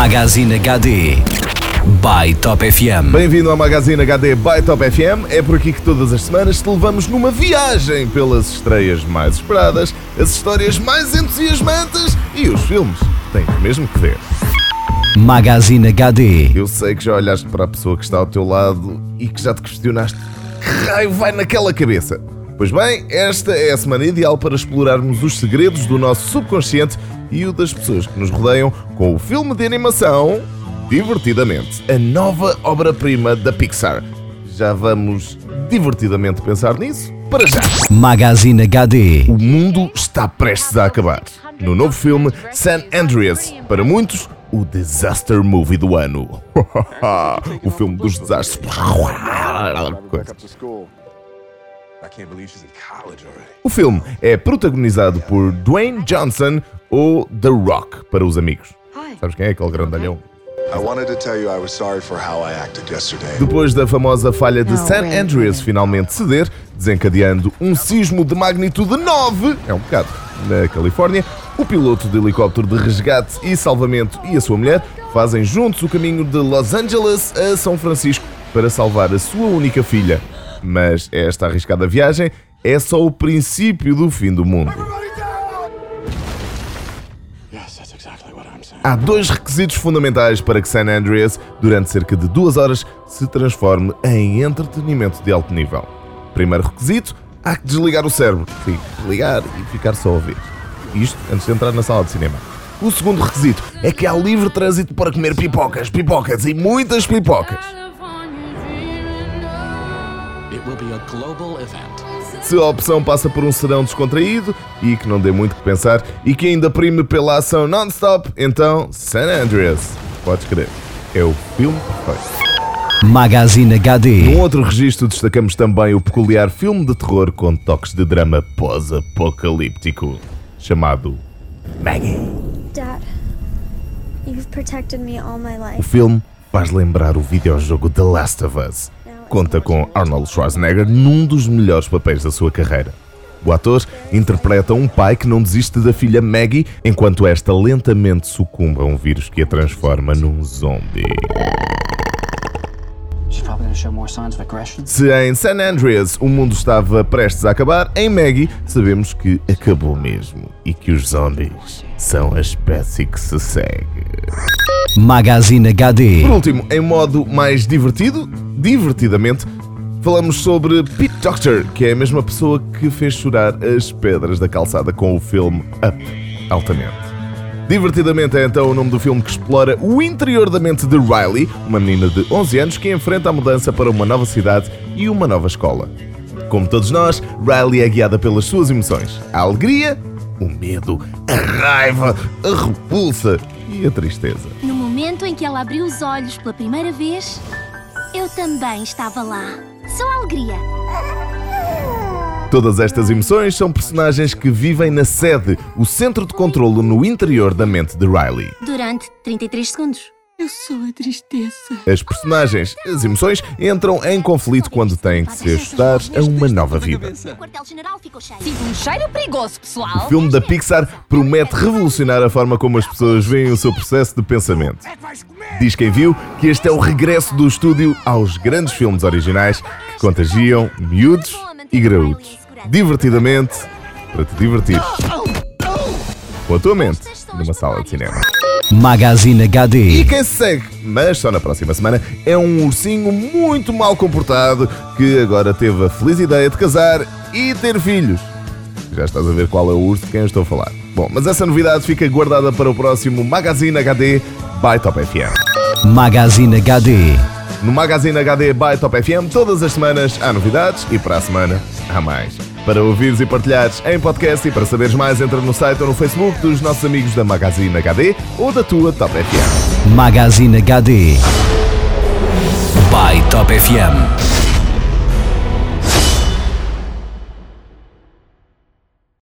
Magazine HD by Top FM. Bem-vindo ao Magazine HD by Top FM. É por aqui que todas as semanas te levamos numa viagem pelas estreias mais esperadas, as histórias mais entusiasmantes e os filmes que tens mesmo que ver. Magazine HD. Eu sei que já olhaste para a pessoa que está ao teu lado e que já te questionaste que raio vai naquela cabeça. Pois bem, esta é a semana ideal para explorarmos os segredos do nosso subconsciente e o das pessoas que nos rodeiam com o filme de animação Divertidamente, a nova obra-prima da Pixar. Já vamos divertidamente pensar nisso? Para já! Magazine HD. O mundo está prestes a acabar. No novo filme San Andreas, para muitos, o disaster movie do ano. o filme dos desastres. O filme é protagonizado por Dwayne Johnson ou The Rock para os amigos. Sabes quem é aquele grandalhão? Depois da famosa falha de San Andreas finalmente ceder, desencadeando um sismo de magnitude 9, é um bocado, na Califórnia, o piloto de helicóptero de resgate e salvamento e a sua mulher fazem juntos o caminho de Los Angeles a São Francisco para salvar a sua única filha. Mas esta arriscada viagem é só o princípio do fim do mundo. Há dois requisitos fundamentais para que San Andreas, durante cerca de duas horas, se transforme em entretenimento de alto nível. Primeiro requisito, há que desligar o cérebro. Sim, ligar e ficar só a ouvir. Isto antes de entrar na sala de cinema. O segundo requisito é que há livre trânsito para comer pipocas, pipocas e muitas pipocas. Se a opção passa por um serão descontraído e que não dê muito que pensar e que ainda prime pela ação non-stop, então San Andreas, podes crer, é o filme perfeito. Magazine HD. Num outro registro destacamos também o peculiar filme de terror com toques de drama pós-apocalíptico, chamado Maggie. Dad, you've protected me all my O life. filme faz lembrar o videojogo The Last of Us. Conta com Arnold Schwarzenegger num dos melhores papéis da sua carreira. O ator interpreta um pai que não desiste da filha Maggie enquanto esta lentamente sucumbe a um vírus que a transforma num zombie. Se em San Andreas o mundo estava prestes a acabar, em Maggie sabemos que acabou mesmo e que os zombies são a espécie que se segue. Magazine HD. Por último, em modo mais divertido, divertidamente, falamos sobre Pete Doctor, que é a mesma pessoa que fez chorar as pedras da calçada com o filme Up, altamente. Divertidamente é então o nome do filme que explora o interior da mente de Riley, uma menina de 11 anos que enfrenta a mudança para uma nova cidade e uma nova escola. Como todos nós, Riley é guiada pelas suas emoções: a alegria, o medo, a raiva, a repulsa e a tristeza. No momento em que ela abriu os olhos pela primeira vez, eu também estava lá. Só alegria. Todas estas emoções são personagens que vivem na sede, o centro de controlo no interior da mente de Riley. Durante 33 segundos. Eu sou a tristeza. As personagens, as emoções, entram em conflito quando têm que se ajustar a uma nova vida. Um cheiro perigoso, pessoal. O filme da Pixar promete revolucionar a forma como as pessoas veem o seu processo de pensamento. Diz quem viu que este é o regresso do estúdio aos grandes filmes originais que contagiam miúdos e graúdos. Divertidamente, para te divertir. Com a tua mente, numa sala de cinema. Magazine E HD. quem se segue, mas só na próxima semana, é um ursinho muito mal comportado que agora teve a feliz ideia de casar e ter filhos. Já estás a ver qual é o urso de quem eu estou a falar. Bom, mas essa novidade fica guardada para o próximo Magazine HD by Top FM. Magazine HD. No Magazine HD by Top FM, todas as semanas há novidades e para a semana há mais. Para ouvires e partilhares em podcast e para saberes mais, entra no site ou no Facebook dos nossos amigos da Magazine HD ou da tua Top FM. Magazine HD. By Top FM.